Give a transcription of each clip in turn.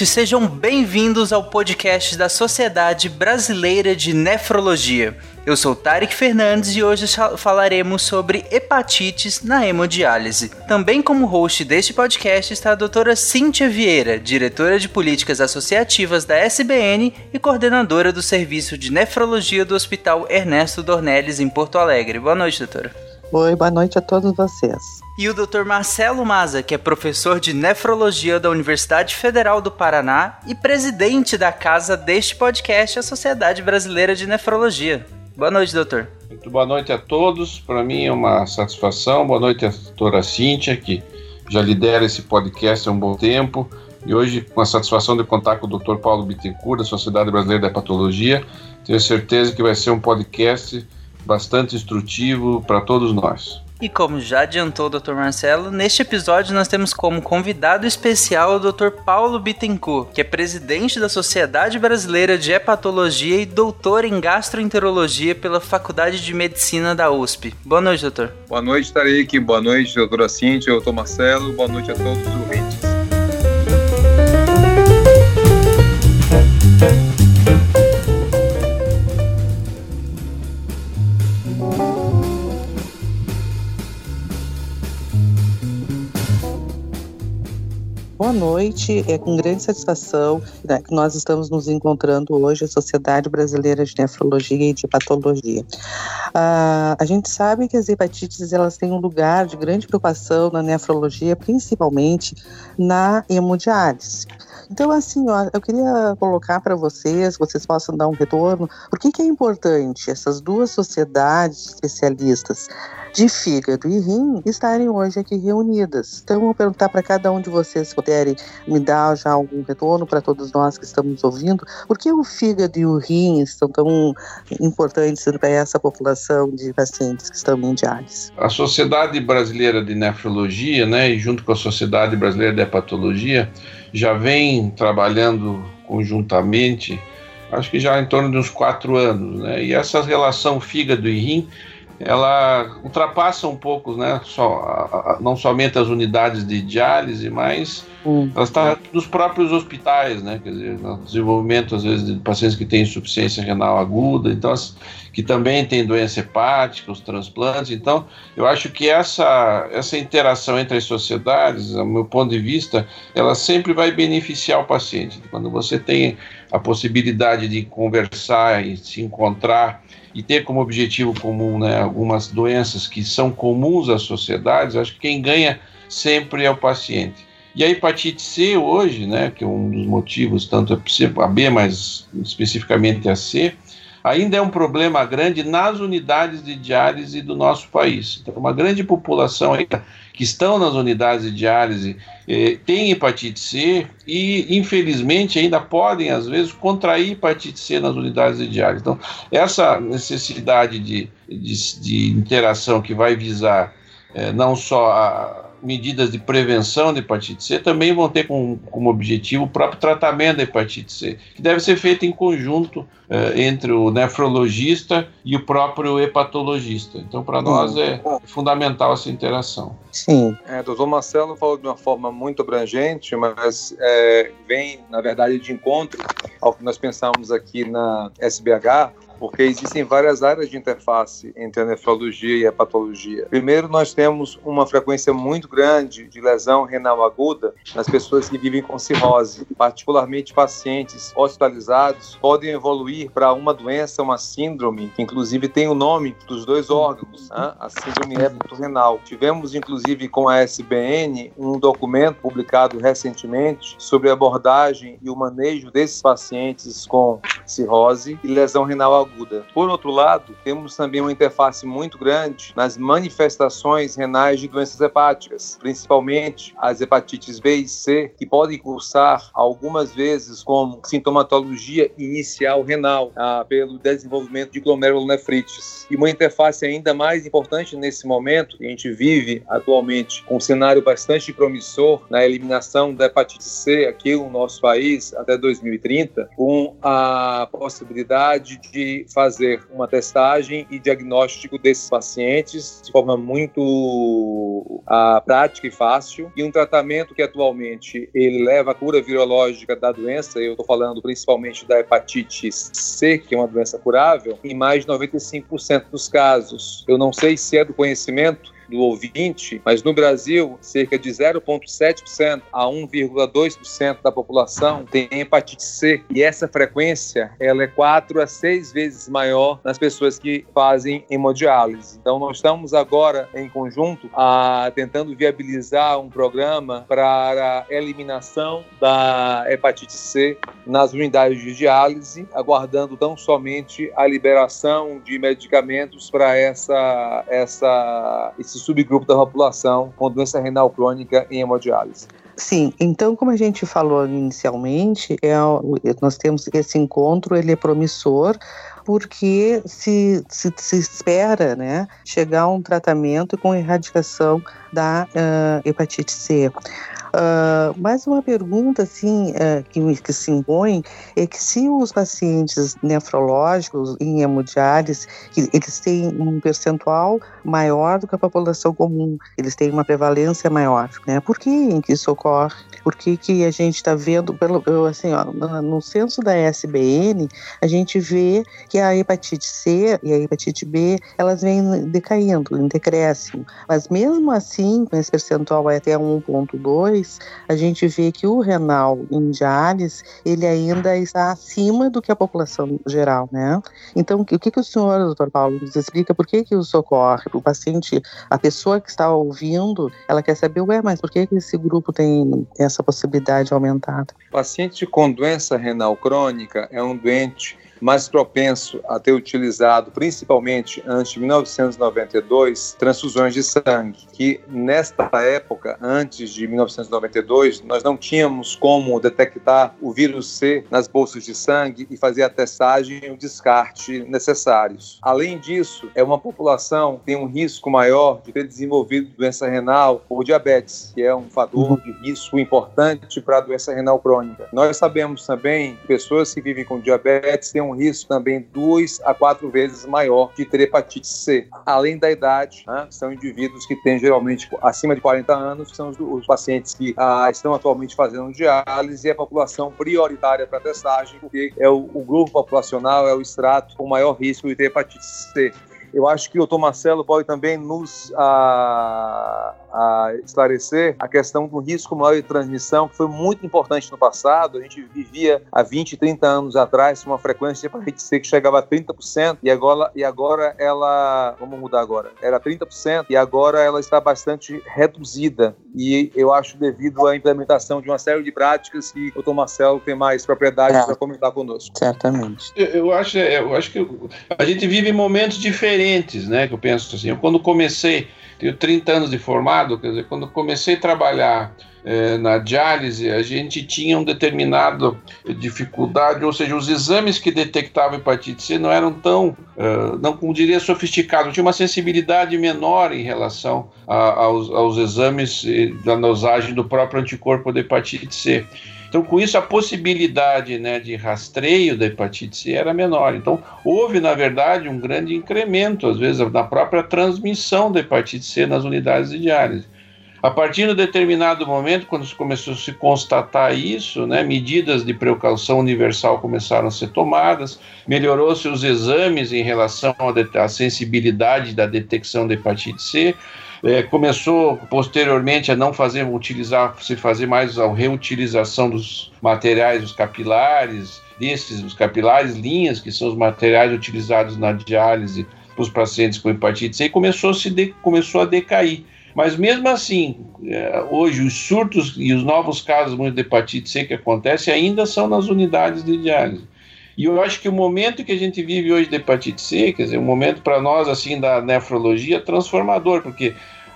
Ouvintes, sejam bem-vindos ao podcast da Sociedade Brasileira de Nefrologia. Eu sou Tarek Fernandes e hoje falaremos sobre hepatites na hemodiálise. Também como host deste podcast está a doutora Cíntia Vieira, diretora de políticas associativas da SBN e coordenadora do serviço de nefrologia do Hospital Ernesto Dornelles em Porto Alegre. Boa noite, doutora. Oi, boa noite a todos vocês. E o Dr. Marcelo Maza, que é professor de nefrologia da Universidade Federal do Paraná e presidente da casa deste podcast, a Sociedade Brasileira de Nefrologia. Boa noite, doutor. Muito boa noite a todos. Para mim é uma satisfação. Boa noite à doutora Cíntia, que já lidera esse podcast há um bom tempo. E hoje, com a satisfação de contar com o Dr. Paulo Bittencourt, da Sociedade Brasileira da Patologia, tenho certeza que vai ser um podcast bastante instrutivo para todos nós. E como já adiantou o Dr. Marcelo, neste episódio nós temos como convidado especial o Dr. Paulo Bittencourt, que é presidente da Sociedade Brasileira de Hepatologia e doutor em gastroenterologia pela Faculdade de Medicina da USP. Boa noite, doutor. Boa noite, Tarek. Boa noite, doutora Cíntia, doutor Marcelo. Boa noite a todos os ouvintes. Noite, é com grande satisfação né, que nós estamos nos encontrando hoje, a Sociedade Brasileira de Nefrologia e de Patologia. Ah, a gente sabe que as hepatites elas têm um lugar de grande preocupação na nefrologia, principalmente na hemodiálise. Então, assim, ó, eu queria colocar para vocês, vocês possam dar um retorno, por que, que é importante essas duas sociedades especialistas de fígado e rim estarem hoje aqui reunidas. Então, eu vou perguntar para cada um de vocês, se puderem me dar já algum retorno para todos nós que estamos ouvindo, por que o fígado e o rim estão tão importantes para essa população de pacientes que estão em diálise? A Sociedade Brasileira de Nefrologia, né, e junto com a Sociedade Brasileira de Hepatologia, já vem trabalhando conjuntamente, acho que já em torno de uns quatro anos, né, e essa relação fígado e rim ela ultrapassa um pouco, né, só, a, a, não somente as unidades de diálise, mas hum. ela está nos próprios hospitais, né, quer dizer, no desenvolvimento, às vezes, de pacientes que têm insuficiência renal aguda, então, que também têm doença hepática, os transplantes, então, eu acho que essa, essa interação entre as sociedades, ao meu ponto de vista, ela sempre vai beneficiar o paciente. Quando você tem a possibilidade de conversar e se encontrar e ter como objetivo comum né, algumas doenças que são comuns às sociedades, acho que quem ganha sempre é o paciente. E a hepatite C hoje, né, que é um dos motivos, tanto a B, mas especificamente a C, ainda é um problema grande nas unidades de diálise do nosso país. Então, uma grande população que estão nas unidades de diálise eh, tem hepatite C e, infelizmente, ainda podem, às vezes, contrair hepatite C nas unidades de diálise. Então, essa necessidade de, de, de interação que vai visar eh, não só a medidas de prevenção de hepatite C também vão ter como, como objetivo o próprio tratamento da hepatite C, que deve ser feito em conjunto eh, entre o nefrologista e o próprio hepatologista. Então, para nós é fundamental essa interação. Sim. É, doutor Marcelo falou de uma forma muito abrangente, mas é, vem, na verdade, de encontro ao que nós pensamos aqui na SBH, porque existem várias áreas de interface entre a nefrologia e a patologia. Primeiro, nós temos uma frequência muito grande de lesão renal aguda nas pessoas que vivem com cirrose, particularmente pacientes hospitalizados podem evoluir para uma doença, uma síndrome, que inclusive tem o nome dos dois órgãos, né? a síndrome hepatorenal. Tivemos, inclusive, com a SBN, um documento publicado recentemente sobre a abordagem e o manejo desses pacientes com cirrose e lesão renal aguda aguda. Por outro lado, temos também uma interface muito grande nas manifestações renais de doenças hepáticas, principalmente as hepatites B e C, que podem cursar algumas vezes como sintomatologia inicial renal, ah, pelo desenvolvimento de glomerulonefrites. E uma interface ainda mais importante nesse momento, que a gente vive atualmente um cenário bastante promissor na eliminação da hepatite C aqui no nosso país até 2030, com a possibilidade de fazer uma testagem e diagnóstico desses pacientes de forma muito uh, prática e fácil, e um tratamento que atualmente ele leva à cura virológica da doença, eu estou falando principalmente da hepatite C, que é uma doença curável, em mais de 95% dos casos. Eu não sei se é do conhecimento, do ouvinte, mas no Brasil, cerca de 0,7% a 1,2% da população tem hepatite C. E essa frequência ela é 4 a 6 vezes maior nas pessoas que fazem hemodiálise. Então, nós estamos agora, em conjunto, a, tentando viabilizar um programa para a eliminação da hepatite C nas unidades de diálise, aguardando tão somente a liberação de medicamentos para essa, essa, esse subgrupo da população com doença renal crônica em hemodiálise. Sim, então como a gente falou inicialmente, é, nós temos esse encontro, ele é promissor, porque se, se, se, espera né, chegar a um tratamento com erradicação da uh, hepatite C. Uh, mais uma pergunta assim uh, que, que, se impõe é que se os pacientes nefrológicos em hemodiálise, eles têm um percentual maior do que a população comum, eles têm uma prevalência maior, né? Por que, isso ocorre? Por que, que a gente está vendo, pelo, assim, ó, no censo da SBN, a gente vê que a hepatite C e a hepatite B, elas vêm decaindo, em decréscimo. Mas mesmo assim, com esse percentual até 1.2, a gente vê que o renal em diálise, ele ainda está acima do que a população geral, né? Então, o que, que o senhor, doutor Paulo, nos explica por que que isso ocorre? O paciente, a pessoa que está ouvindo, ela quer saber, ué, mas por que que esse grupo tem essa possibilidade aumentada? O paciente com doença renal crônica é um doente mais propenso a ter utilizado, principalmente antes de 1992, transfusões de sangue, que nesta época, antes de 1992, nós não tínhamos como detectar o vírus C nas bolsas de sangue e fazer a testagem e o descarte necessários. Além disso, é uma população que tem um risco maior de ter desenvolvido doença renal ou diabetes, que é um fator uhum. de risco importante para a doença renal crônica. Nós sabemos também que pessoas que vivem com diabetes têm um um risco também duas a quatro vezes maior de ter hepatite C. Além da idade, né, são indivíduos que têm geralmente acima de 40 anos, que são os, os pacientes que ah, estão atualmente fazendo diálise e a população prioritária para testagem, porque é o, o grupo populacional, é o extrato com maior risco de ter hepatite C. Eu acho que o Dr. Marcelo pode também nos ah, a esclarecer a questão do risco maior de transmissão, que foi muito importante no passado. A gente vivia há 20, 30 anos atrás uma frequência de hepatite C que chegava a 30%, e agora, e agora ela. Vamos mudar agora. Era 30%, e agora ela está bastante reduzida. E eu acho devido à implementação de uma série de práticas que o Dr. Marcelo tem mais propriedade é. para comentar conosco. Certamente. Eu, eu, acho, eu acho que a gente vive momentos diferentes, né? Que eu penso assim. Eu, quando comecei tenho 30 anos de formado, quer dizer, quando comecei a trabalhar é, na diálise, a gente tinha um determinado dificuldade, ou seja, os exames que detectavam hepatite C não eram tão, uh, não como diria, sofisticados, tinha uma sensibilidade menor em relação a, aos, aos exames da dosagem do próprio anticorpo da hepatite C. Então, com isso, a possibilidade né, de rastreio da hepatite C era menor. Então, houve, na verdade, um grande incremento, às vezes, na própria transmissão da hepatite C nas unidades de diálise. A partir de um determinado momento, quando se começou a se constatar isso, né, medidas de precaução universal começaram a ser tomadas, melhorou-se os exames em relação à sensibilidade da detecção da hepatite C, é, começou posteriormente a não fazer utilizar, se fazer mais a reutilização dos materiais, os capilares, desses, os capilares, linhas, que são os materiais utilizados na diálise para os pacientes com hepatite C, e começou, -se de, começou a decair. Mas mesmo assim, é, hoje os surtos e os novos casos de hepatite C que acontecem ainda são nas unidades de diálise. E eu acho que o momento que a gente vive hoje de hepatite C, quer dizer, um momento para nós assim da nefrologia é transformador, porque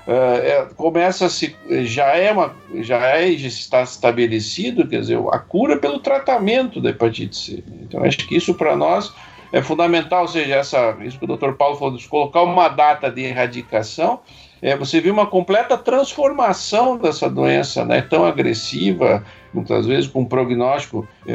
uh, é, começa a se já é uma já é já está estabelecido, quer dizer, a cura pelo tratamento da hepatite C. Então acho que isso para nós é fundamental, ou seja, essa, isso que o Dr. Paulo falou, de colocar uma data de erradicação é, você viu uma completa transformação dessa doença, né, tão agressiva, muitas vezes com um prognóstico é,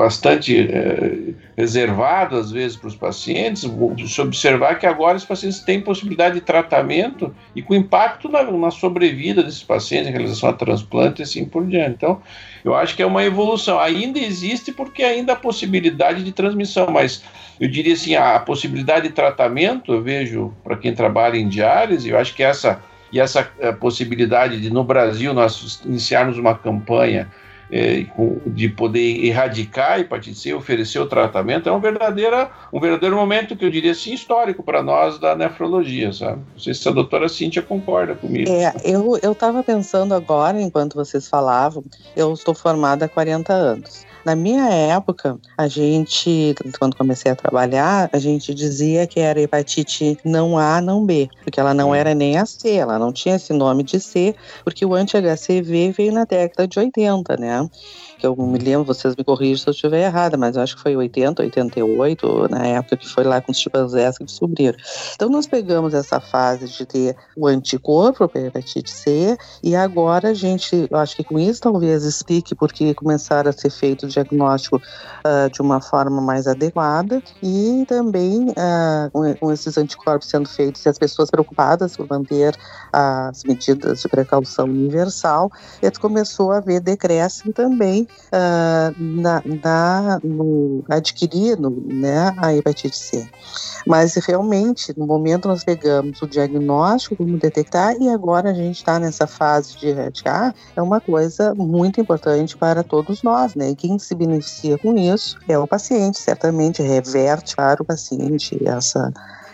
bastante é, reservado, às vezes, para os pacientes. Se observar que agora os pacientes têm possibilidade de tratamento e com impacto na, na sobrevida desses pacientes, em realização a transplante e assim por diante. Então, eu acho que é uma evolução. Ainda existe porque ainda há possibilidade de transmissão, mas eu diria assim, a, a possibilidade de tratamento, eu vejo para quem trabalha em diálise, eu acho que essa e essa eh, possibilidade de no Brasil nós iniciarmos uma campanha é, de poder erradicar a hepatite C, oferecer o tratamento, é um verdadeiro, um verdadeiro momento que eu diria assim histórico para nós da nefrologia, sabe? Não sei se a doutora Cíntia concorda comigo. É, eu estava pensando agora, enquanto vocês falavam, eu estou formada há 40 anos. Na minha época, a gente, quando comecei a trabalhar, a gente dizia que era hepatite não A, não B, porque ela não era nem a C, ela não tinha esse nome de C, porque o anti-HCV veio na década de 80, né? Que eu me lembro, vocês me corrigem se eu estiver errada, mas eu acho que foi 80, 88, na época que foi lá com os chimpanzés que descobriram. Então nós pegamos essa fase de ter o anticorpo para hepatite C e agora a gente, eu acho que com isso talvez explique porque começaram a ser feito o diagnóstico uh, de uma forma mais adequada e também uh, com, com, esses anticorpos sendo feitos e as pessoas preocupadas por manter as medidas de precaução universal, começou a haver decréscimo também uh, na, na, no, adquirir no, né, a hepatite C. Mas realmente, no momento nós pegamos o diagnóstico, como detectar, e agora a gente está nessa fase de erradicar, é uma coisa muito importante para todos nós, né? E quem se beneficia com isso é o paciente, certamente reverte para o paciente essa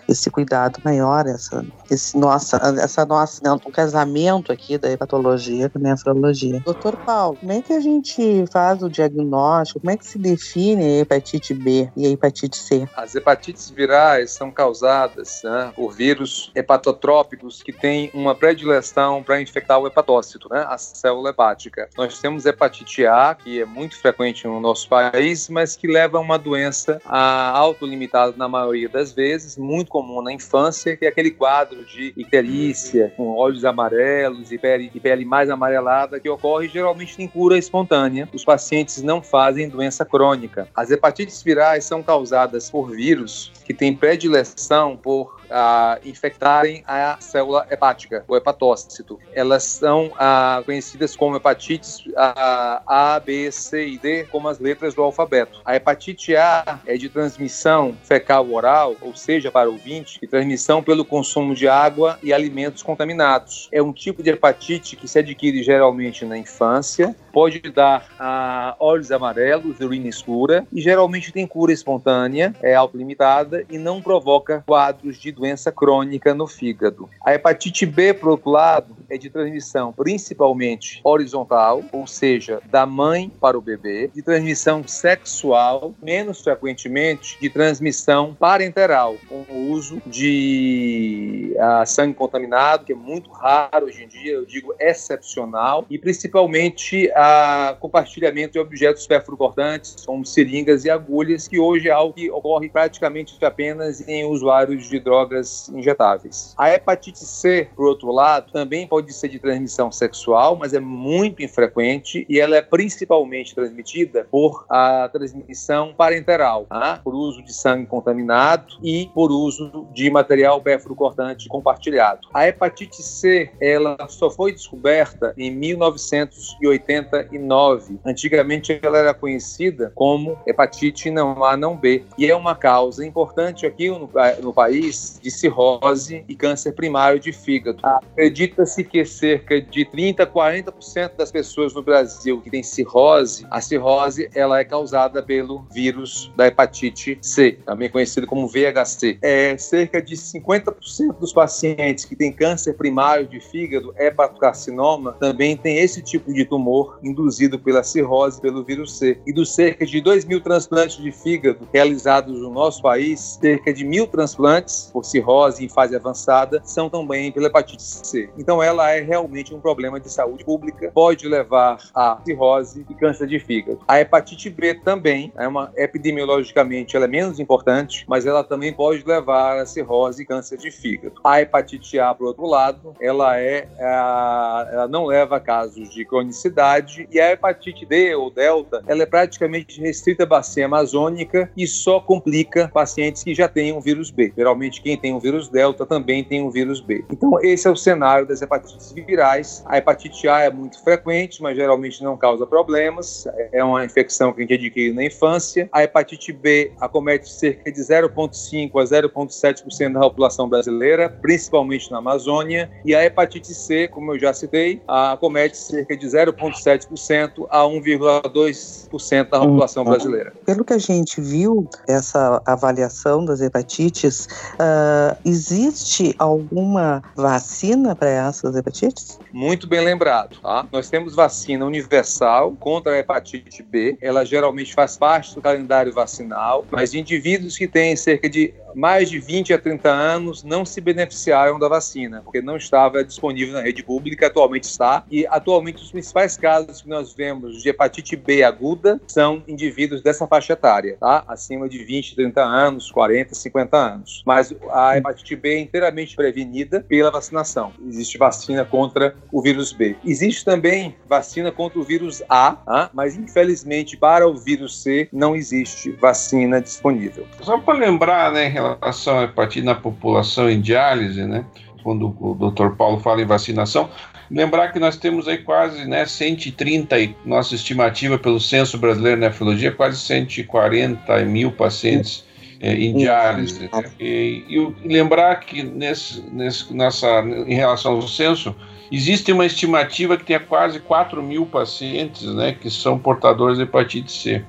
esse cuidado maior, essa, esse nossa, essa nossa, né, um casamento aqui da hepatologia com a nefrologia. Doutor Paulo, como é que a gente faz o diagnóstico? Como é que se define a hepatite B e a hepatite C? As hepatites virais são causadas né, por vírus hepatotrópicos que têm uma predileção para infectar o hepatócito, né, a célula hepática. Nós temos hepatite A, que é muito frequente no nosso país, mas que leva a uma doença autolimitada na maioria das vezes, muito comum na infância, que é aquele quadro de icterícia, com olhos amarelos e pele, e pele mais amarelada, que ocorre geralmente em cura espontânea. Os pacientes não fazem doença crônica. As hepatites virais são causadas por vírus que têm predileção por a infectarem a célula hepática, o hepatócito. Elas são ah, conhecidas como hepatites ah, A, B, C e D, como as letras do alfabeto. A hepatite A é de transmissão fecal oral, ou seja, para o ouvinte, de transmissão pelo consumo de água e alimentos contaminados. É um tipo de hepatite que se adquire geralmente na infância, pode dar ah, olhos amarelos, urina escura e geralmente tem cura espontânea, é autolimitada e não provoca quadros de doença crônica no fígado. A hepatite B, por outro lado, é de transmissão principalmente horizontal, ou seja, da mãe para o bebê, de transmissão sexual, menos frequentemente de transmissão parenteral, com o uso de uh, sangue contaminado, que é muito raro hoje em dia, eu digo excepcional, e principalmente a uh, compartilhamento de objetos perfurocortantes, como seringas e agulhas, que hoje é algo que ocorre praticamente apenas em usuários de drogas injetáveis. A hepatite C, por outro lado, também pode ser de transmissão sexual, mas é muito infrequente e ela é principalmente transmitida por a transmissão parenteral, tá? por uso de sangue contaminado e por uso de material cortante compartilhado. A hepatite C, ela só foi descoberta em 1989. Antigamente ela era conhecida como hepatite não A não B e é uma causa importante aqui no, no país de cirrose e câncer primário de fígado. Acredita-se que cerca de 30 a 40% das pessoas no Brasil que têm cirrose, a cirrose ela é causada pelo vírus da hepatite C, também conhecido como VHC. É cerca de 50% dos pacientes que têm câncer primário de fígado, hepatocarcinoma, também tem esse tipo de tumor induzido pela cirrose pelo vírus C. E dos cerca de 2 mil transplantes de fígado realizados no nosso país, cerca de mil transplantes por cirrose em fase avançada são também pela hepatite C. Então ela é realmente um problema de saúde pública, pode levar a cirrose e câncer de fígado. A hepatite B também é uma epidemiologicamente ela é menos importante, mas ela também pode levar a cirrose e câncer de fígado. A hepatite A, por outro lado, ela é ela não leva a casos de cronicidade e a hepatite D ou delta, ela é praticamente restrita à bacia amazônica e só complica pacientes que já têm um vírus B. Geralmente quem tem um vírus delta também tem um vírus B. Então esse é o cenário das hepatites virais. A hepatite A é muito frequente, mas geralmente não causa problemas. É uma infecção que a gente adquire na infância. A hepatite B acomete cerca de 0,5 a 0,7% da população brasileira, principalmente na Amazônia. E a hepatite C, como eu já citei, acomete cerca de 0,7% a 1,2% da população uhum. brasileira. Pelo que a gente viu, essa avaliação das hepatites, uh, existe alguma vacina para essas hepatites? Muito bem lembrado. Tá? Nós temos vacina universal contra a hepatite B. Ela geralmente faz parte do calendário vacinal, mas indivíduos que têm cerca de mais de 20 a 30 anos não se beneficiaram da vacina, porque não estava disponível na rede pública, atualmente está. E atualmente os principais casos que nós vemos de hepatite B aguda são indivíduos dessa faixa etária, tá? Acima de 20, 30 anos, 40, 50 anos. Mas a hepatite B é inteiramente prevenida pela vacinação. Existe vacina contra o vírus B. Existe também vacina contra o vírus A, tá? mas infelizmente para o vírus C não existe vacina disponível. Só para lembrar, né, relação à hepatite na população em diálise, né? Quando o Dr. Paulo fala em vacinação, lembrar que nós temos aí quase né, 130, nossa estimativa pelo Censo Brasileiro de Nefrologia, quase 140 mil pacientes é, em diálise. Né? E, e, lembrar que nesse, nesse, nessa, em relação ao censo, existe uma estimativa que tenha quase 4 mil pacientes né, que são portadores de hepatite C.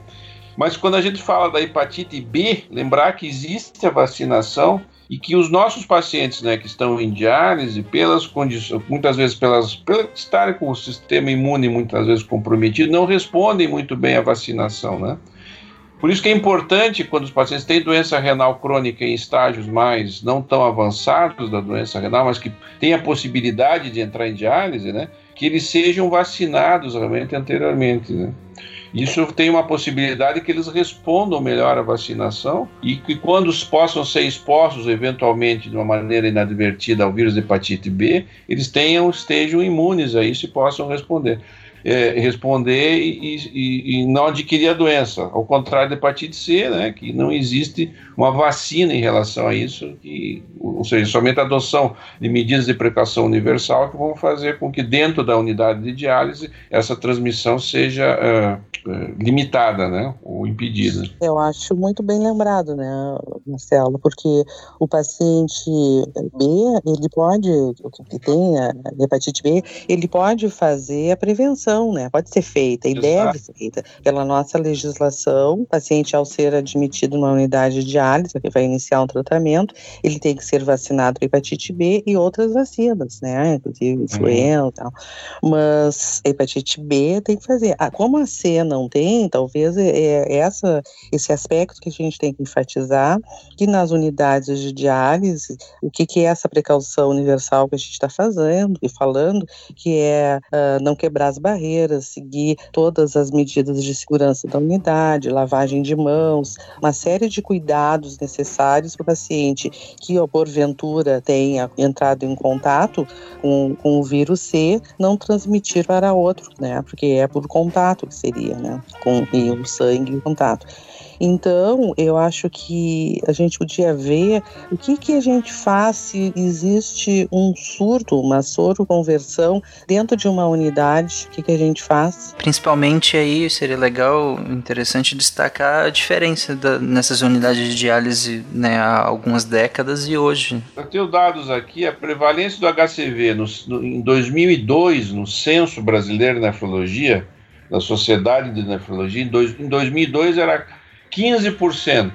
Mas quando a gente fala da hepatite B, lembrar que existe a vacinação e que os nossos pacientes, né, que estão em diálise, pelas condições, muitas vezes pelas, pelo estarem com o sistema imune muitas vezes comprometido, não respondem muito bem à vacinação, né? Por isso que é importante quando os pacientes têm doença renal crônica em estágios mais não tão avançados da doença renal, mas que têm a possibilidade de entrar em diálise, né, que eles sejam vacinados realmente anteriormente, né? Isso tem uma possibilidade que eles respondam melhor à vacinação e que quando possam ser expostos eventualmente de uma maneira inadvertida ao vírus de hepatite B, eles tenham estejam imunes a isso e possam responder é, responder e, e, e, não adquirir a doença. Ao contrário da hepatite C, né, que não existe uma vacina em relação a isso, que, ou seja, somente a adoção de medidas de precaução universal que vão fazer com que dentro da unidade de diálise essa transmissão seja uh, limitada, né, ou impedida. Eu acho muito bem lembrado, né, Marcelo, porque o paciente B, ele pode, que tem hepatite B, ele pode fazer a prevenção né? Pode ser feita e Exato. deve ser feita pela nossa legislação. O paciente, ao ser admitido numa unidade de diálise, que vai iniciar um tratamento, ele tem que ser vacinado para hepatite B e outras vacinas, né? Inclusive influenza uhum. e tal. Mas a hepatite B tem que fazer. Ah, como a C não tem, talvez é, é essa, esse aspecto que a gente tem que enfatizar, que nas unidades de diálise, o que, que é essa precaução universal que a gente está fazendo e falando, que é uh, não quebrar as barreiras seguir todas as medidas de segurança da unidade, lavagem de mãos, uma série de cuidados necessários para o paciente que, porventura, tenha entrado em contato com, com o vírus C, não transmitir para outro, né? Porque é por contato que seria, né? Com e o sangue em contato. Então, eu acho que a gente podia ver o que, que a gente faz se existe um surto, uma soro conversão dentro de uma unidade, o que, que a gente faz. Principalmente aí seria legal, interessante destacar a diferença da, nessas unidades de diálise né, há algumas décadas e hoje. Eu tenho dados aqui, a prevalência do HCV no, no, em 2002, no Censo Brasileiro de Nefrologia, da Sociedade de Nefrologia, em, dois, em 2002 era 15%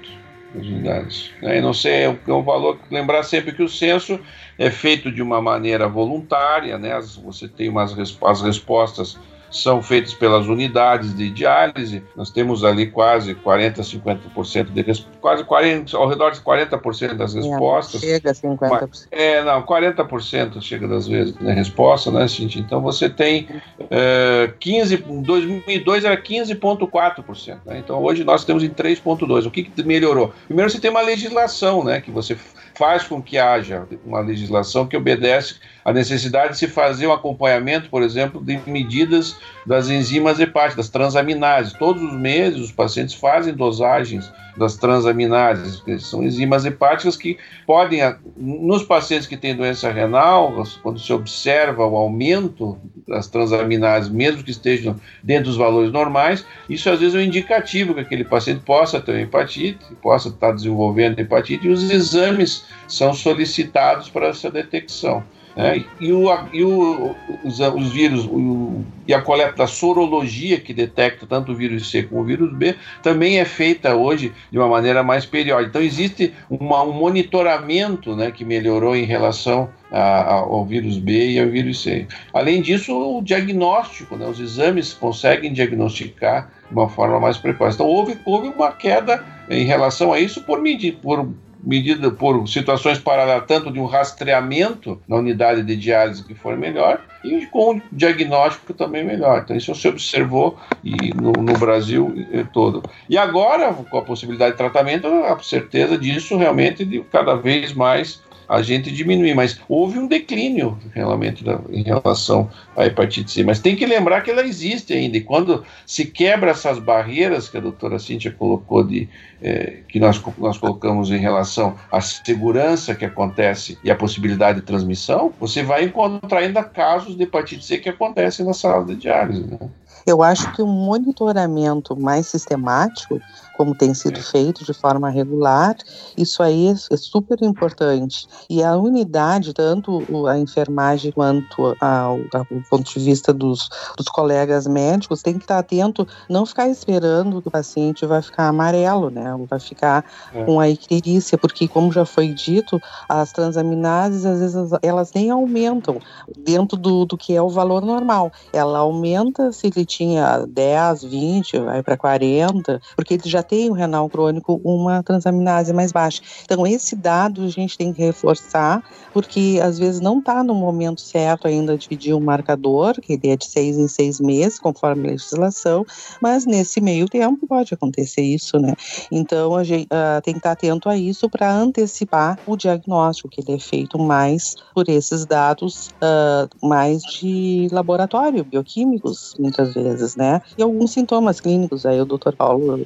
das unidades. Né? Não sei, é, é um valor, lembrar sempre que o censo é feito de uma maneira voluntária, né? As, você tem umas as respostas são feitas pelas unidades de diálise. Nós temos ali quase 40, 50% de quase 40, ao redor de 40% das é, respostas. Chega a 50%. É, não, 40% chega das vezes na né, resposta, né, gente? Então você tem é, 15, em 2002 era 15,4%. Né? Então hoje nós temos em 3,2%. O que, que melhorou? Primeiro você tem uma legislação, né, que você faz com que haja uma legislação que obedece à necessidade de se fazer um acompanhamento, por exemplo, de medidas das enzimas hepáticas, das transaminases. Todos os meses os pacientes fazem dosagens das transaminases, que são enzimas hepáticas que podem, nos pacientes que têm doença renal, quando se observa o aumento das transaminases, mesmo que estejam dentro dos valores normais, isso às vezes é um indicativo que aquele paciente possa ter hepatite, possa estar desenvolvendo hepatite, e os exames são solicitados para essa detecção. Né? E, o, e o, os, os, vírus o, e a coleta da sorologia, que detecta tanto o vírus C como o vírus B, também é feita hoje de uma maneira mais periódica. Então, existe uma, um monitoramento né, que melhorou em relação a, ao vírus B e ao vírus C. Além disso, o diagnóstico, né, os exames conseguem diagnosticar de uma forma mais precoce. Então, houve, houve uma queda em relação a isso por, medir, por medida por situações paralelas, tanto de um rastreamento na unidade de diálise que for melhor, e com um diagnóstico também melhor. Então, isso se observou e no, no Brasil todo. E agora, com a possibilidade de tratamento, a certeza disso realmente de cada vez mais a gente diminuir, mas houve um declínio realmente em relação à hepatite C. Mas tem que lembrar que ela existe ainda, e quando se quebra essas barreiras que a doutora Cíntia colocou, de, eh, que nós, nós colocamos em relação à segurança que acontece e a possibilidade de transmissão, você vai encontrar ainda casos de hepatite C que acontecem na sala de diálise. Né? Eu acho que um monitoramento mais sistemático como tem sido feito de forma regular, isso aí é super importante. E a unidade, tanto a enfermagem quanto ao, ao ponto de vista dos, dos colegas médicos, tem que estar atento, não ficar esperando que o paciente vai ficar amarelo, né? Ou vai ficar é. com a icterícia, porque, como já foi dito, as transaminases, às vezes, elas nem aumentam dentro do, do que é o valor normal. Ela aumenta se ele tinha 10, 20, vai para 40, porque ele já tem o renal crônico uma transaminase mais baixa. Então, esse dado a gente tem que reforçar, porque às vezes não está no momento certo ainda de pedir um marcador, que ele é de seis em seis meses, conforme a legislação, mas nesse meio tempo pode acontecer isso, né? Então, a gente uh, tem que estar atento a isso para antecipar o diagnóstico, que ele é feito mais por esses dados uh, mais de laboratório, bioquímicos, muitas vezes, né? E alguns sintomas clínicos, aí o doutor Paulo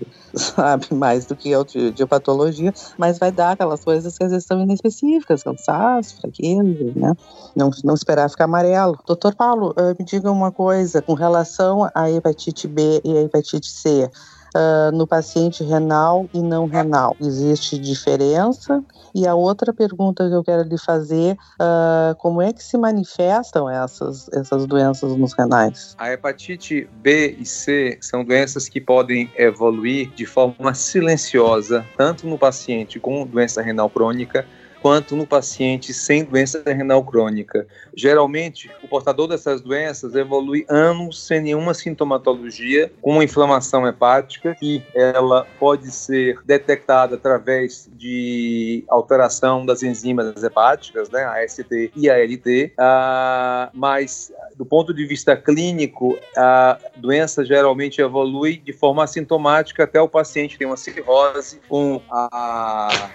sabe mais do que eu de, de patologia, mas vai dar aquelas coisas que às vezes são inespecíficas, cansaço, fraqueza, né? Não, não esperar ficar amarelo. Doutor Paulo, uh, me diga uma coisa com relação à hepatite B e à hepatite C uh, no paciente renal e não renal? Existe diferença? E a outra pergunta que eu quero lhe fazer, uh, como é que se manifestam essas, essas doenças nos renais? A hepatite B e C são doenças que podem evoluir de forma silenciosa, tanto no paciente com doença renal crônica, quanto no paciente sem doença renal crônica. Geralmente, o portador dessas doenças evolui anos sem nenhuma sintomatologia, com uma inflamação hepática, e ela pode ser detectada através de alteração das enzimas hepáticas, né, a ST e a LT, ah, mas do ponto de vista clínico, a doença geralmente evolui de forma assintomática até o paciente ter uma cirrose com a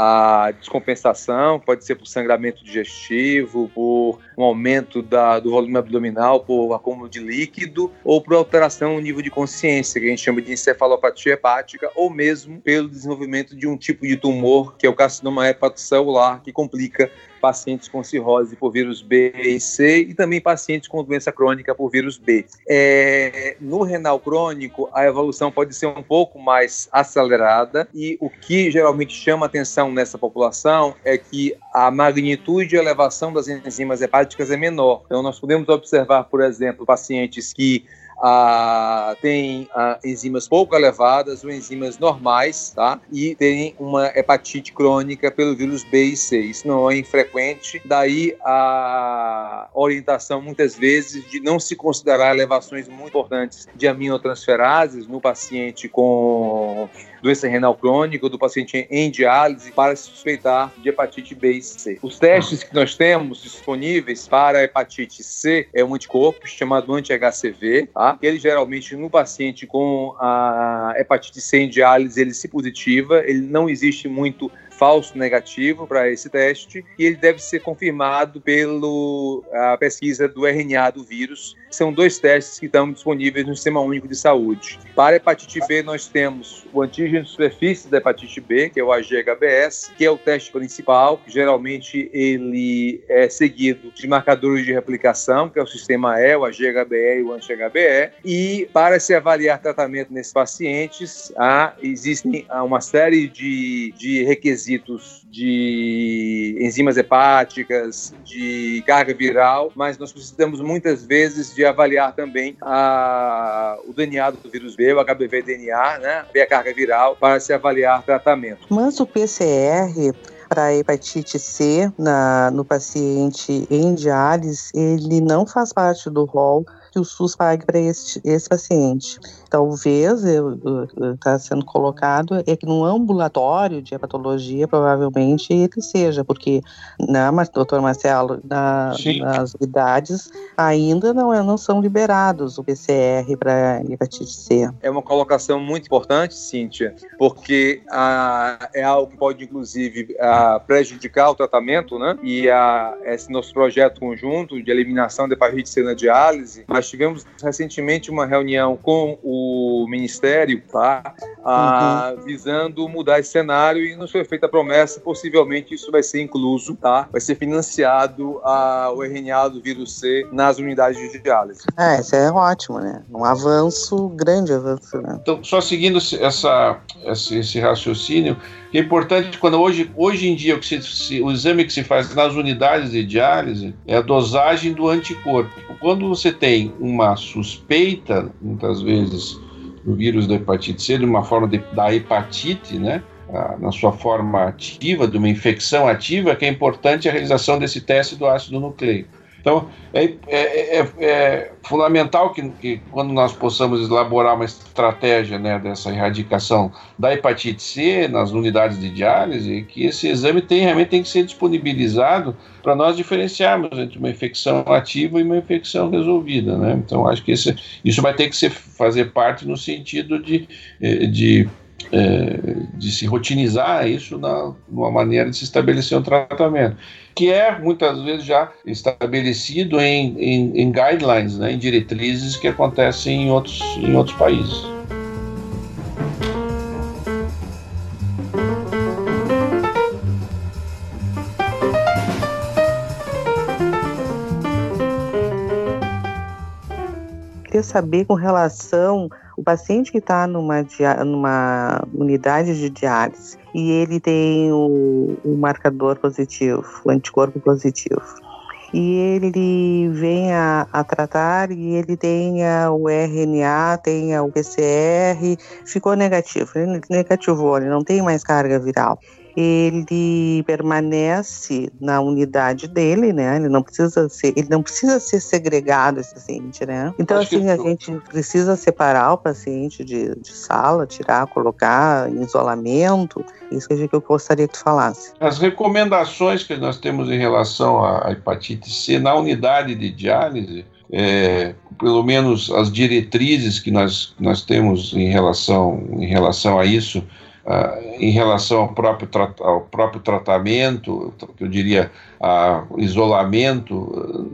a descompensação, pode ser por sangramento digestivo, por um aumento da, do volume abdominal, por acúmulo de líquido, ou por alteração no nível de consciência, que a gente chama de encefalopatia hepática, ou mesmo pelo desenvolvimento de um tipo de tumor, que é o carcinoma hepatocelular, que complica pacientes com cirrose por vírus B e C e também pacientes com doença crônica por vírus B. É, no renal crônico, a evolução pode ser um pouco mais acelerada e o que geralmente chama atenção nessa população é que a magnitude e elevação das enzimas hepáticas é menor. Então, nós podemos observar, por exemplo, pacientes que ah, tem ah, enzimas pouco elevadas ou enzimas normais, tá? E tem uma hepatite crônica pelo vírus B e C. Isso não é infrequente, daí a orientação muitas vezes de não se considerar elevações muito importantes de aminotransferases no paciente com doença renal crônica do paciente em diálise para se suspeitar de hepatite B e C. Os testes que nós temos disponíveis para hepatite C é um anticorpo chamado anti-HCV, tá? Ele geralmente no paciente com a hepatite C em diálise ele se positiva, ele não existe muito falso negativo para esse teste e ele deve ser confirmado pela pesquisa do RNA do vírus. São dois testes que estão disponíveis no Sistema Único de Saúde. Para hepatite B, nós temos o antígeno de superfície da hepatite B, que é o AGHBS, que é o teste principal. Geralmente, ele é seguido de marcadores de replicação, que é o sistema E, o AGHBE e o anti-HBE. E para se avaliar tratamento nesses pacientes, há, existem uma série de, de requisitos requisitos de enzimas hepáticas, de carga viral, mas nós precisamos muitas vezes de avaliar também a, o DNA do vírus B, o HBV-DNA, né, ver a carga viral para se avaliar tratamento. Mas o PCR para hepatite C na, no paciente em diálise, ele não faz parte do rol que o SUS pague para esse, esse paciente. Talvez está sendo colocado é que no ambulatório de hepatologia provavelmente ele seja, porque na né, doutor Marcelo, na, nas unidades ainda não, é, não são liberados o PCR para hepatite C. É uma colocação muito importante, Cíntia, porque é algo que pode inclusive prejudicar o tratamento, né? E ah, esse nosso projeto conjunto de eliminação da hepatite C na diálise nós tivemos recentemente uma reunião com o Ministério, tá? Ah, uhum. visando mudar esse cenário e nos foi feita a promessa, possivelmente isso vai ser incluso, tá? Vai ser financiado a, o RNA do vírus C nas unidades de diálise. É, isso é ótimo, né? Um avanço, grande avanço, né? Então, só seguindo essa, esse, esse raciocínio, é importante quando hoje, hoje em dia o, que se, o exame que se faz nas unidades de diálise é a dosagem do anticorpo. Quando você tem uma suspeita, muitas vezes, do vírus da hepatite C, de uma forma de, da hepatite, né? na sua forma ativa, de uma infecção ativa, que é importante a realização desse teste do ácido nucleico. Então, é, é, é, é fundamental que, que, quando nós possamos elaborar uma estratégia né, dessa erradicação da hepatite C nas unidades de diálise, que esse exame tem, realmente tem que ser disponibilizado para nós diferenciarmos entre uma infecção ativa e uma infecção resolvida. Né? Então, acho que esse, isso vai ter que ser, fazer parte no sentido de, eh, de é, de se rotinizar isso na, numa maneira de se estabelecer um tratamento, que é muitas vezes já estabelecido em, em, em guidelines, né, em diretrizes que acontecem em outros, em outros países. Queria saber com relação o paciente que está numa, numa unidade de diálise e ele tem o, o marcador positivo, o anticorpo positivo, e ele vem a, a, tratar e ele tem o RNA, tem o PCR, ficou negativo, ele negativou, ele não tem mais carga viral ele permanece na unidade dele, né? Ele não precisa ser, ele não precisa ser segregado esse paciente, né? Então Acho assim a gente precisa separar o paciente de, de sala, tirar, colocar em isolamento. Isso que eu gostaria que tu falasse. As recomendações que nós temos em relação à hepatite C na unidade de diálise é, pelo menos as diretrizes que nós, nós temos em relação, em relação a isso, Uh, em relação ao próprio, ao próprio tratamento, eu diria, a isolamento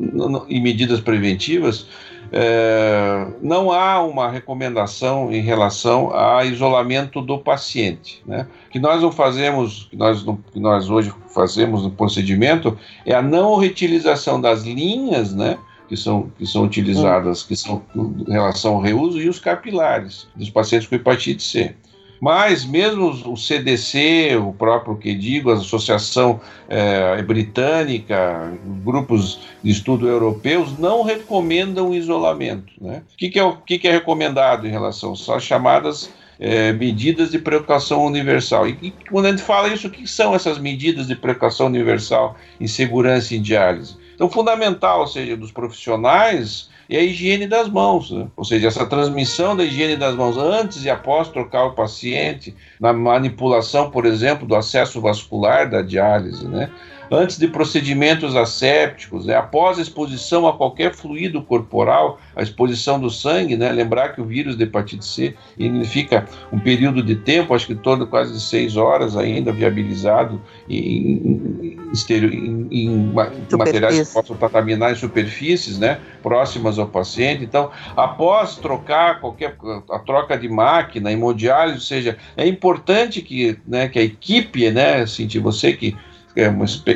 e medidas preventivas, é, não há uma recomendação em relação a isolamento do paciente. Né? O que nós não fazemos, que nós, que nós hoje fazemos no procedimento, é a não reutilização das linhas, né? que são, que são utilizadas, que são em relação ao reuso, e os capilares dos pacientes com hepatite C. Mas mesmo o CDC, o próprio que digo, a Associação é, Britânica, grupos de estudo europeus, não recomendam isolamento. Né? O que, que, é, o que, que é recomendado em relação? As chamadas é, medidas de precaução universal. E, e, quando a gente fala isso, o que são essas medidas de precaução universal em segurança em diálise? Então, fundamental, ou seja, dos profissionais, é a higiene das mãos, né? ou seja, essa transmissão da higiene das mãos antes e após trocar o paciente, na manipulação, por exemplo, do acesso vascular da diálise, né? Antes de procedimentos assépticos, né, após a exposição a qualquer fluido corporal, a exposição do sangue, né, lembrar que o vírus de hepatite C significa um período de tempo, acho que todo quase seis horas ainda viabilizado em, em, em, em materiais que possam contaminar em superfícies, né, próximas ao paciente. Então, após trocar qualquer a troca de máquina, hemodiálise, ou seja, é importante que, né, que a equipe, né, assim, você que é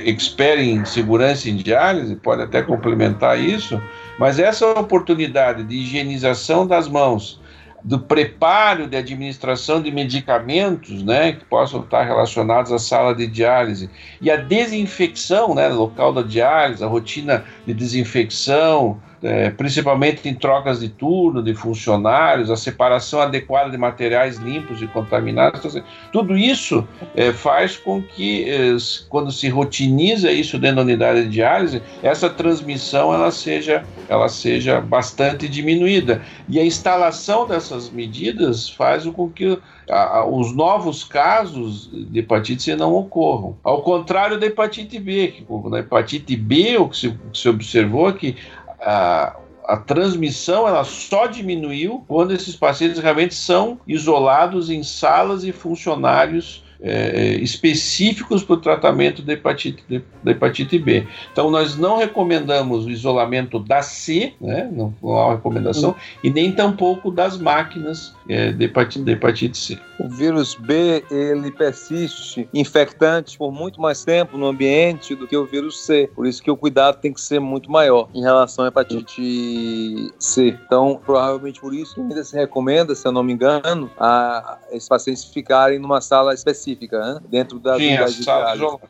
expert em segurança em diálise, pode até complementar isso, mas essa oportunidade de higienização das mãos, do preparo de administração de medicamentos, né, que possam estar relacionados à sala de diálise e a desinfecção, né, local da diálise, a rotina de desinfecção, é, principalmente em trocas de turno de funcionários, a separação adequada de materiais limpos e contaminados. Então, assim, tudo isso é, faz com que, é, quando se rotiniza isso dentro da unidade de diálise, essa transmissão ela seja, ela seja bastante diminuída. E a instalação dessas medidas faz com que a, a, os novos casos de hepatite C não ocorram. Ao contrário da hepatite B, que na hepatite B o que se, o que se observou é que a, a transmissão ela só diminuiu quando esses pacientes realmente são isolados em salas e funcionários é, específicos para o tratamento da hepatite, da hepatite B. Então, nós não recomendamos o isolamento da C, né, não, não há uma recomendação, uhum. e nem tampouco das máquinas é, de, hepatite, de hepatite C. O vírus B, ele persiste infectante por muito mais tempo no ambiente do que o vírus C, por isso que o cuidado tem que ser muito maior em relação à hepatite C. Então, provavelmente por isso ainda se recomenda, se eu não me engano, a esses pacientes ficarem numa sala específica né? dentro da Sim, unidade de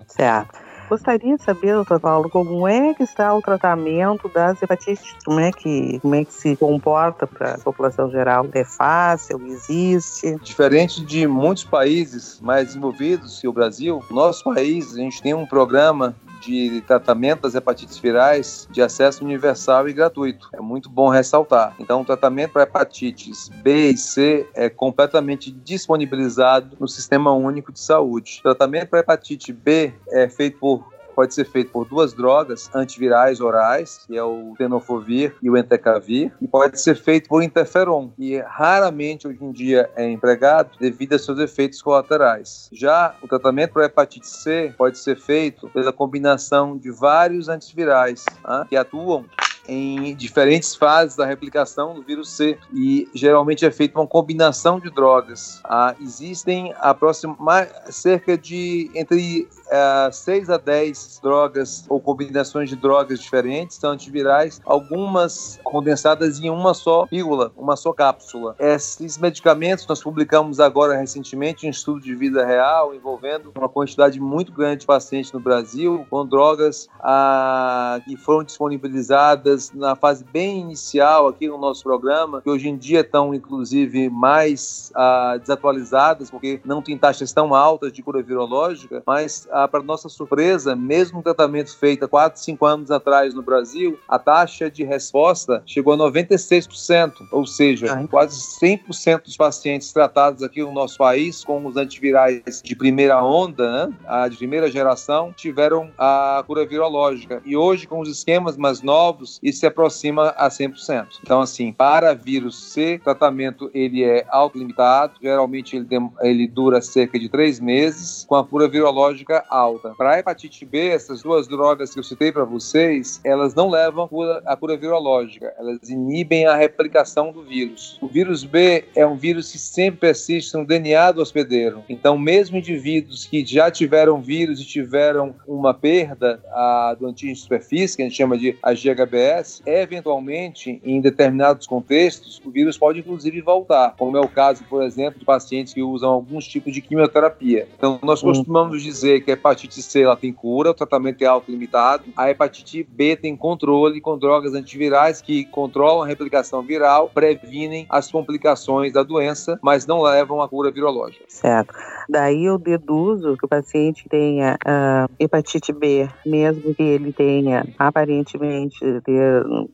Certo. Gostaria de saber, doutor Paulo, como é que está o tratamento das hepatites? Como é que, como é que se comporta para a população geral? É fácil? Existe? Diferente de muitos países mais desenvolvidos que o Brasil, nosso país, a gente tem um programa de tratamento das hepatites virais de acesso universal e gratuito. É muito bom ressaltar. Então, o tratamento para hepatites B e C é completamente disponibilizado no Sistema Único de Saúde. O tratamento para hepatite B é feito por pode ser feito por duas drogas antivirais orais, que é o tenofovir e o entecavir, e pode ser feito por interferon, que raramente hoje em dia é empregado devido a seus efeitos colaterais. Já o tratamento para hepatite C pode ser feito pela combinação de vários antivirais tá? que atuam em diferentes fases da replicação do vírus C e geralmente é feita uma combinação de drogas. Ah, existem aproximadamente cerca de entre uh, 6 a 10 drogas ou combinações de drogas diferentes, são antivirais, algumas condensadas em uma só pílula, uma só cápsula. Esses medicamentos nós publicamos agora recentemente um estudo de vida real envolvendo uma quantidade muito grande de pacientes no Brasil com drogas ah, que foram disponibilizadas na fase bem inicial aqui no nosso programa, que hoje em dia estão inclusive mais ah, desatualizadas, porque não tem taxas tão altas de cura virológica, mas para nossa surpresa, mesmo o tratamento feito há 4, 5 anos atrás no Brasil, a taxa de resposta chegou a 96%, ou seja, Ai. quase 100% dos pacientes tratados aqui no nosso país com os antivirais de primeira onda, né, a de primeira geração, tiveram a cura virológica. E hoje, com os esquemas mais novos, e se aproxima a 100%. Então, assim, para vírus C, o tratamento ele é autolimitado, geralmente ele, ele dura cerca de três meses, com a cura virológica alta. Para a hepatite B, essas duas drogas que eu citei para vocês, elas não levam a cura, a cura virológica, elas inibem a replicação do vírus. O vírus B é um vírus que sempre persiste no DNA do hospedeiro. Então, mesmo indivíduos que já tiveram vírus e tiveram uma perda a, do antígeno de superfície, que a gente chama de AGHBS, eventualmente, em determinados contextos, o vírus pode inclusive voltar, como é o caso, por exemplo, de pacientes que usam alguns tipos de quimioterapia. Então, nós hum. costumamos dizer que a hepatite C ela tem cura, o tratamento é autolimitado, a hepatite B tem controle com drogas antivirais que controlam a replicação viral, previnem as complicações da doença, mas não levam à cura virológica. Certo. Daí eu deduzo que o paciente tenha uh, hepatite B, mesmo que ele tenha aparentemente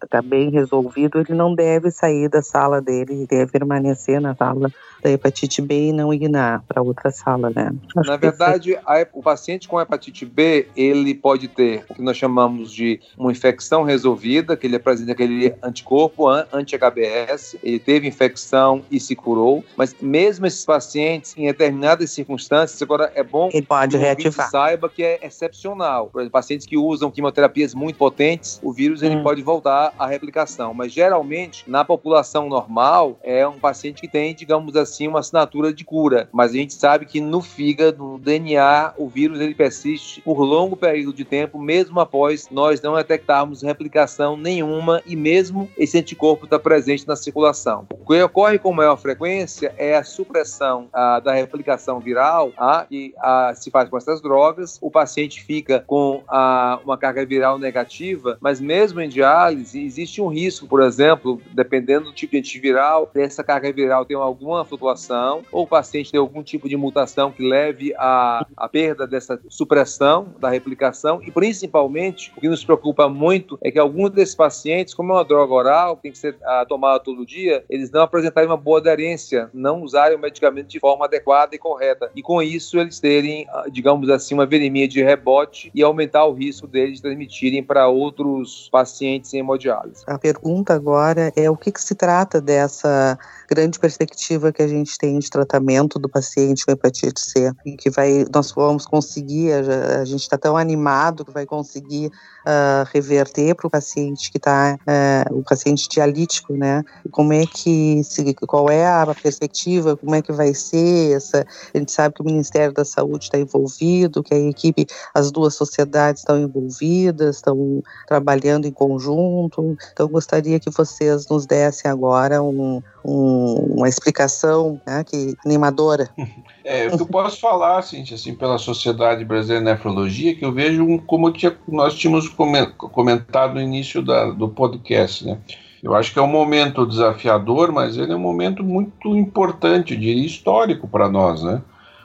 está bem resolvido, ele não deve sair da sala dele, deve permanecer na sala da hepatite B e não ir para outra sala, né? Acho na verdade, a, o paciente com hepatite B, ele pode ter o que nós chamamos de uma infecção resolvida, que ele apresenta aquele anticorpo anti-HBS, ele teve infecção e se curou, mas mesmo esses pacientes, em determinadas circunstâncias, agora é bom ele pode que reativar. saiba que é excepcional. Por exemplo, pacientes que usam quimioterapias muito potentes, o vírus ele hum. pode voltar à replicação, mas geralmente, na população normal, é um paciente que tem, digamos assim uma assinatura de cura, mas a gente sabe que no fígado, no DNA, o vírus ele persiste por longo período de tempo, mesmo após nós não detectarmos replicação nenhuma e mesmo esse anticorpo está presente na circulação. O que ocorre com maior frequência é a supressão a, da replicação viral, a, que a, se faz com essas drogas, o paciente fica com a, uma carga viral negativa, mas mesmo em diálise existe um risco, por exemplo, dependendo do tipo de antiviral, essa carga viral tem alguma flutuação ou o paciente tem algum tipo de mutação que leve à perda dessa supressão da replicação, e principalmente, o que nos preocupa muito é que alguns desses pacientes, como é uma droga oral, tem que ser ah, tomada todo dia, eles não apresentarem uma boa aderência, não usarem o medicamento de forma adequada e correta, e com isso eles terem, ah, digamos assim, uma viremia de rebote e aumentar o risco deles de transmitirem para outros pacientes em hemodiálise. A pergunta agora é o que, que se trata dessa grande perspectiva que a gente tem de tratamento do paciente com hepatite C, e que vai, nós vamos conseguir, a, a gente está tão animado que vai conseguir uh, reverter para o paciente que está, uh, o paciente dialítico, né? Como é que, se, qual é a perspectiva, como é que vai ser essa, a gente sabe que o Ministério da Saúde está envolvido, que a equipe, as duas sociedades estão envolvidas, estão trabalhando em conjunto, então gostaria que vocês nos dessem agora um, um, uma explicação né, que animadora. É, eu posso falar, assim, assim, pela Sociedade Brasileira de Nefrologia, que eu vejo como tinha, nós tínhamos comentado no início da, do podcast, né? Eu acho que é um momento desafiador, mas ele é um momento muito importante, eu diria, histórico para nós, né?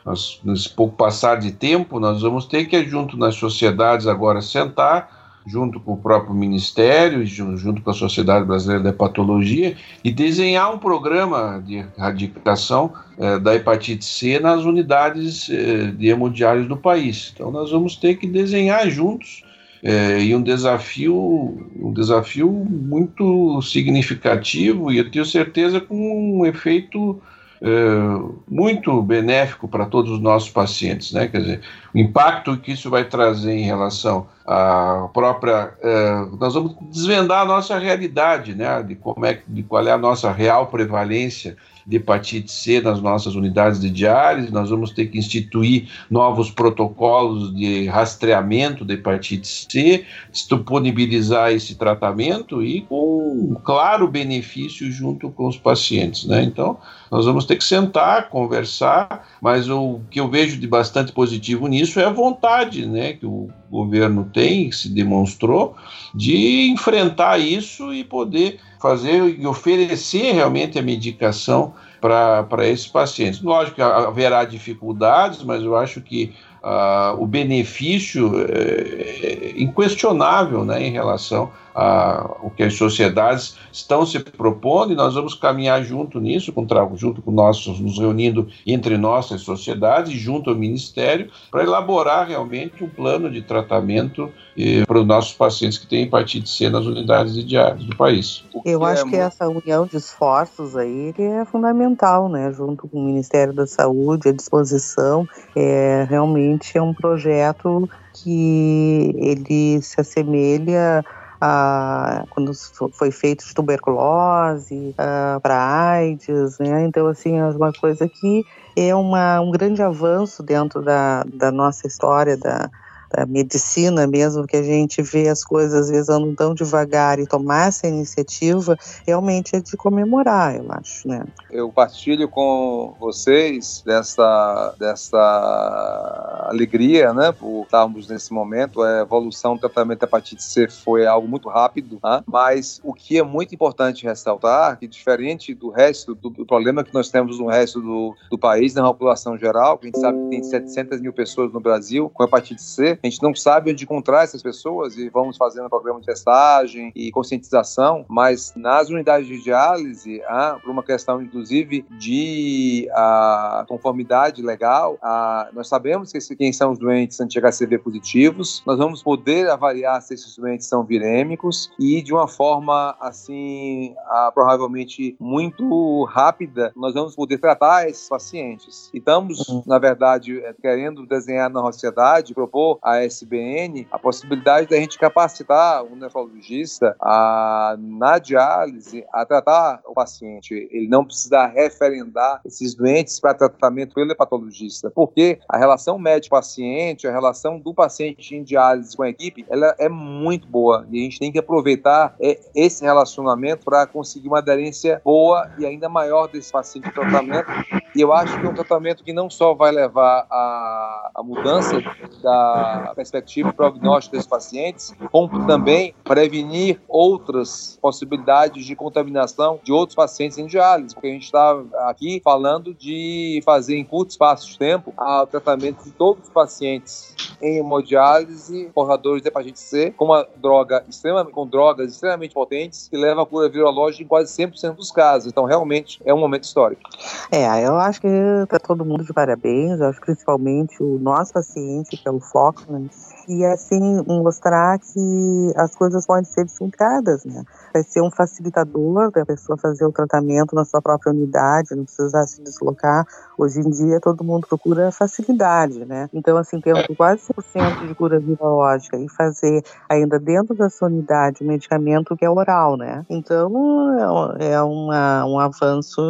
Nós, nesse pouco passar de tempo, nós vamos ter que, junto nas sociedades, agora sentar junto com o próprio Ministério, junto com a Sociedade Brasileira da Hepatologia, e desenhar um programa de erradicação eh, da hepatite C nas unidades eh, de hemodiários do país. Então, nós vamos ter que desenhar juntos eh, e um desafio, um desafio muito significativo e eu tenho certeza com um efeito é, muito benéfico para todos os nossos pacientes, né? Quer dizer, o impacto que isso vai trazer em relação à própria, é, nós vamos desvendar a nossa realidade, né? De como é, de qual é a nossa real prevalência de hepatite C nas nossas unidades de diálise, nós vamos ter que instituir novos protocolos de rastreamento da hepatite C, disponibilizar esse tratamento e com um claro benefício junto com os pacientes, né? Então, nós vamos ter que sentar, conversar, mas o que eu vejo de bastante positivo nisso é a vontade, né, que o governo tem, que se demonstrou, de enfrentar isso e poder fazer e oferecer realmente a medicação para esses pacientes. Lógico que haverá dificuldades, mas eu acho que uh, o benefício é, é inquestionável né, em relação a, o que as sociedades estão se propondo e nós vamos caminhar junto nisso, com, junto com nós, nos reunindo entre nossas sociedades e junto ao Ministério, para elaborar realmente um plano de tratamento eh, para os nossos pacientes que têm hepatite C nas unidades de diários do país. Eu acho é que essa união de esforços aí é fundamental, né? Junto com o Ministério da Saúde, a disposição, é realmente é um projeto que ele se assemelha a, quando foi feito de tuberculose para AIDS, né? Então assim é uma coisa que é uma, um grande avanço dentro da, da nossa história da da medicina mesmo, que a gente vê as coisas às vezes andam tão devagar e tomar essa iniciativa, realmente é de comemorar, eu acho, né? Eu partilho com vocês dessa, dessa alegria, né, por estarmos nesse momento. A evolução do tratamento da hepatite C foi algo muito rápido, né? mas o que é muito importante ressaltar, que diferente do resto do, do problema que nós temos no resto do, do país, na população geral, que a gente sabe que tem 700 mil pessoas no Brasil com hepatite C, a gente não sabe onde encontrar essas pessoas e vamos fazendo programa de testagem e conscientização, mas nas unidades de diálise, por uma questão inclusive de ah, conformidade legal, ah, nós sabemos que quem são os doentes anti-HCV positivos, nós vamos poder avaliar se esses doentes são virêmicos e de uma forma assim, ah, provavelmente muito rápida, nós vamos poder tratar esses pacientes. E estamos, uhum. na verdade, querendo desenhar na sociedade, propor a SBN a possibilidade da gente capacitar o nefrologista a, na diálise a tratar o paciente. Ele não precisa referendar esses doentes para tratamento pelo hepatologista, porque a relação médico-paciente, a relação do paciente em diálise com a equipe, ela é muito boa e a gente tem que aproveitar é, esse relacionamento para conseguir uma aderência boa e ainda maior desse paciente de tratamento. E eu acho que é um tratamento que não só vai levar a, a mudança da a perspectiva prognóstica desses pacientes, como também prevenir outras possibilidades de contaminação de outros pacientes em diálise, porque a gente está aqui falando de fazer em curto espaço de tempo o tratamento de todos os pacientes em hemodiálise, portadores de hepatite C, com uma droga extremamente, com drogas extremamente potentes que levam à cura virológica em quase 100% dos casos. Então, realmente, é um momento histórico. É, eu acho que está todo mundo de parabéns, eu acho principalmente o nosso paciente, que é o foco e assim mostrar que as coisas podem ser distintas, né? Vai ser um facilitador da pessoa fazer o tratamento na sua própria unidade, não precisar se deslocar. Hoje em dia todo mundo procura facilidade, né? Então assim, tendo quase 100% de cura virológica e fazer ainda dentro da sua unidade um medicamento que é oral, né? Então é, é uma, um avanço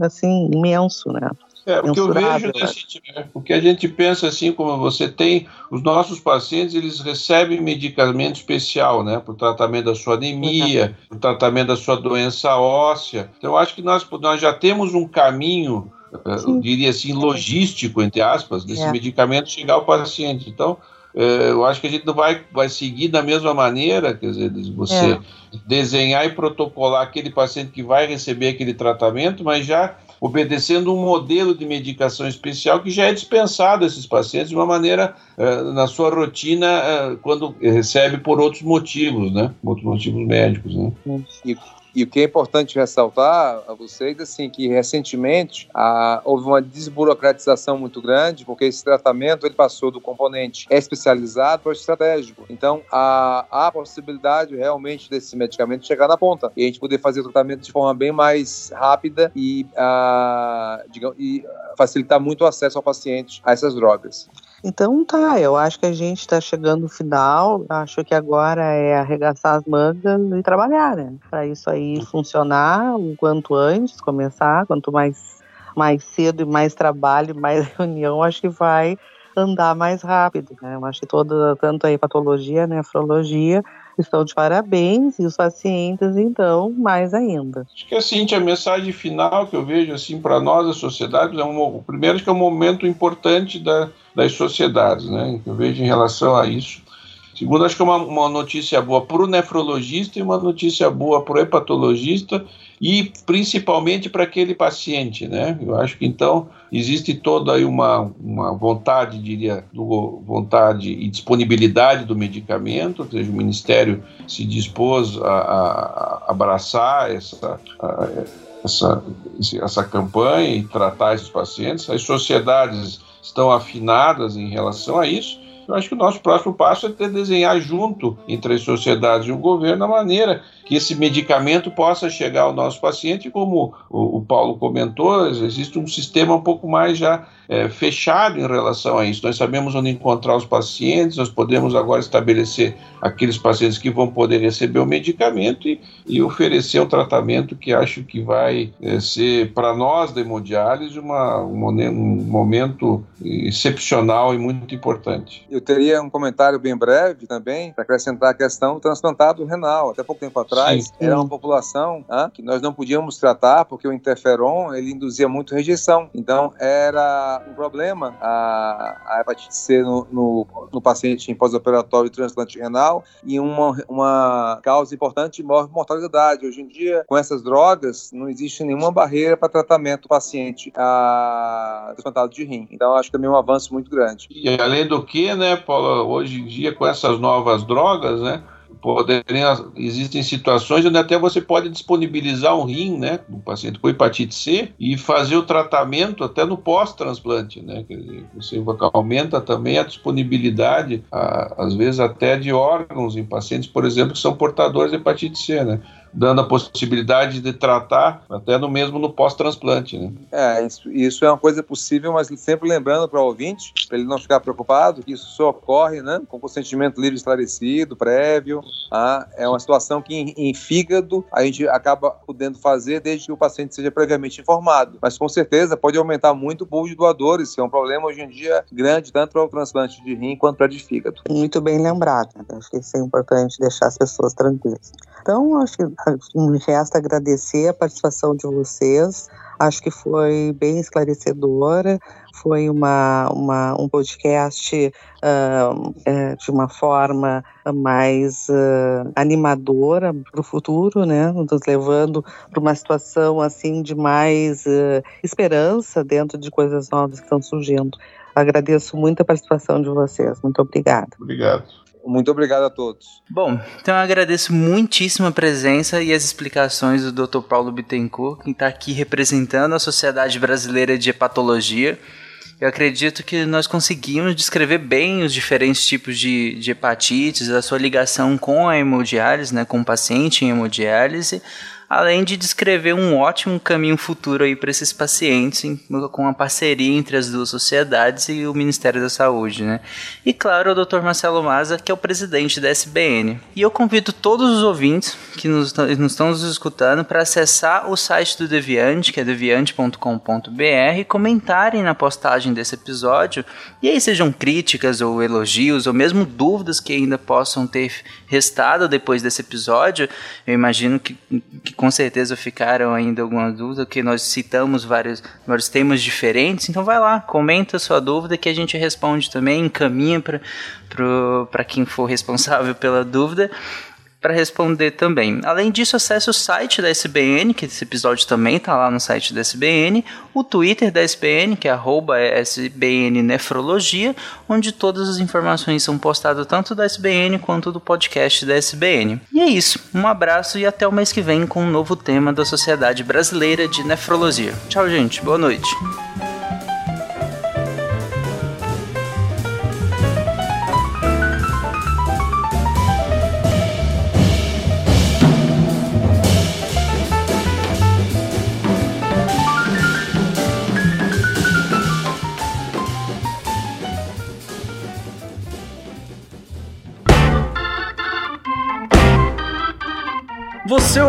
assim imenso, né? É, o que eu vejo, né, o que a gente pensa assim, como você tem, os nossos pacientes, eles recebem medicamento especial, né, para o tratamento da sua anemia, para o tratamento da sua doença óssea. Então, eu acho que nós, nós já temos um caminho, eh, eu diria assim, logístico, entre aspas, desse é. medicamento chegar ao paciente. Então, eh, eu acho que a gente não vai, vai seguir da mesma maneira, quer dizer, você é. desenhar e protocolar aquele paciente que vai receber aquele tratamento, mas já obedecendo um modelo de medicação especial que já é dispensado a esses pacientes de uma maneira uh, na sua rotina uh, quando recebe por outros motivos, né? Outros motivos médicos, né? E o que é importante ressaltar a vocês, assim, que recentemente ah, houve uma desburocratização muito grande, porque esse tratamento ele passou do componente especializado para o estratégico. Então, há, há a possibilidade realmente desse medicamento chegar na ponta e a gente poder fazer o tratamento de forma bem mais rápida e, ah, digamos, e facilitar muito o acesso ao paciente a essas drogas. Então tá, eu acho que a gente está chegando no final. Acho que agora é arregaçar as mangas e trabalhar, né? Para isso aí funcionar o quanto antes, começar, quanto mais, mais cedo e mais trabalho, mais reunião, acho que vai andar mais rápido, né? Eu acho que toda, tanto a hepatologia, nefrologia, estão de parabéns e os pacientes, então, mais ainda. Acho que assim, a mensagem final que eu vejo assim para nós, a sociedade, é um, primeiro que é um momento importante da das sociedades, né? Eu vejo em relação a isso. Segundo, acho que é uma, uma notícia boa para o nefrologista e uma notícia boa para o hepatologista e principalmente para aquele paciente, né? Eu acho que então existe toda aí uma, uma vontade, diria, do, vontade e disponibilidade do medicamento, ou seja, o Ministério se dispôs a, a abraçar essa, a, essa, essa campanha e tratar esses pacientes. As sociedades estão afinadas em relação a isso. Eu acho que o nosso próximo passo é ter desenhar junto entre as sociedades e o governo a maneira que esse medicamento possa chegar ao nosso paciente, como o, o Paulo comentou, existe um sistema um pouco mais já é, fechado em relação a isso. Nós sabemos onde encontrar os pacientes, nós podemos agora estabelecer aqueles pacientes que vão poder receber o medicamento e, e oferecer um tratamento que acho que vai é, ser, para nós da hemodiálise, uma, um, um momento excepcional e muito importante. Eu teria um comentário bem breve também, para acrescentar a questão do transplantado renal. Até pouco tempo atrás, Sim. era uma população ah, que nós não podíamos tratar porque o interferon ele induzia muito rejeição. Então era um problema a, a hepatite C no, no, no paciente em pós-operatório de transplante renal e uma, uma causa importante de mortalidade. Hoje em dia, com essas drogas, não existe nenhuma barreira para tratamento do paciente a, transplantado de rim. Então acho que também é um avanço muito grande. E além do que, né, Paulo, hoje em dia com essas novas drogas, né, poderiam, existem situações onde até você pode disponibilizar um rim, né, do paciente com hepatite C e fazer o tratamento até no pós-transplante, né, quer dizer, você aumenta também a disponibilidade, a, às vezes até de órgãos em pacientes, por exemplo, que são portadores de hepatite C, né dando a possibilidade de tratar até no mesmo no pós-transplante. Né? É, isso, isso, é uma coisa possível, mas sempre lembrando para o ouvinte, para ele não ficar preocupado, que isso só ocorre né, com consentimento livre esclarecido, prévio. Tá? É uma situação que em, em, fígado a gente acaba podendo fazer desde que o paciente seja previamente informado. Mas com certeza pode aumentar muito o pool de doadores, que é um problema hoje em dia grande, tanto para o transplante de rim quanto para de fígado. Muito bem lembrado. Né? Acho que isso é importante deixar as pessoas tranquilas. Então, acho que me resta agradecer a participação de vocês. Acho que foi bem esclarecedora, foi uma, uma um podcast uh, de uma forma mais uh, animadora para o futuro, né? Nos levando para uma situação assim de mais uh, esperança dentro de coisas novas que estão surgindo. Agradeço muito a participação de vocês. Muito obrigada. Obrigado. Muito obrigado a todos. Bom, então eu agradeço muitíssimo a presença e as explicações do Dr. Paulo Bittencourt, que está aqui representando a Sociedade Brasileira de Hepatologia. Eu acredito que nós conseguimos descrever bem os diferentes tipos de, de hepatites, a sua ligação com a hemodiálise, né, com o paciente em hemodiálise, além de descrever um ótimo caminho futuro aí para esses pacientes, com a parceria entre as duas sociedades e o Ministério da Saúde, né? E claro, o Dr. Marcelo Maza, que é o presidente da SBN. E eu convido todos os ouvintes que nos, nos estão nos escutando para acessar o site do Deviante, que é deviante.com.br, comentarem na postagem desse episódio. E aí sejam críticas ou elogios, ou mesmo dúvidas que ainda possam ter restado depois desse episódio. Eu imagino que, que com certeza ficaram ainda algumas dúvidas, que nós citamos vários, vários temas diferentes. Então vai lá, comenta a sua dúvida que a gente responde também, encaminha para quem for responsável pela dúvida para responder também. Além disso, acesse o site da SBN, que esse episódio também está lá no site da SBN, o Twitter da SBN, que é SBN Nefrologia, onde todas as informações são postadas tanto da SBN quanto do podcast da SBN. E é isso, um abraço e até o mês que vem com um novo tema da Sociedade Brasileira de Nefrologia. Tchau, gente, boa noite.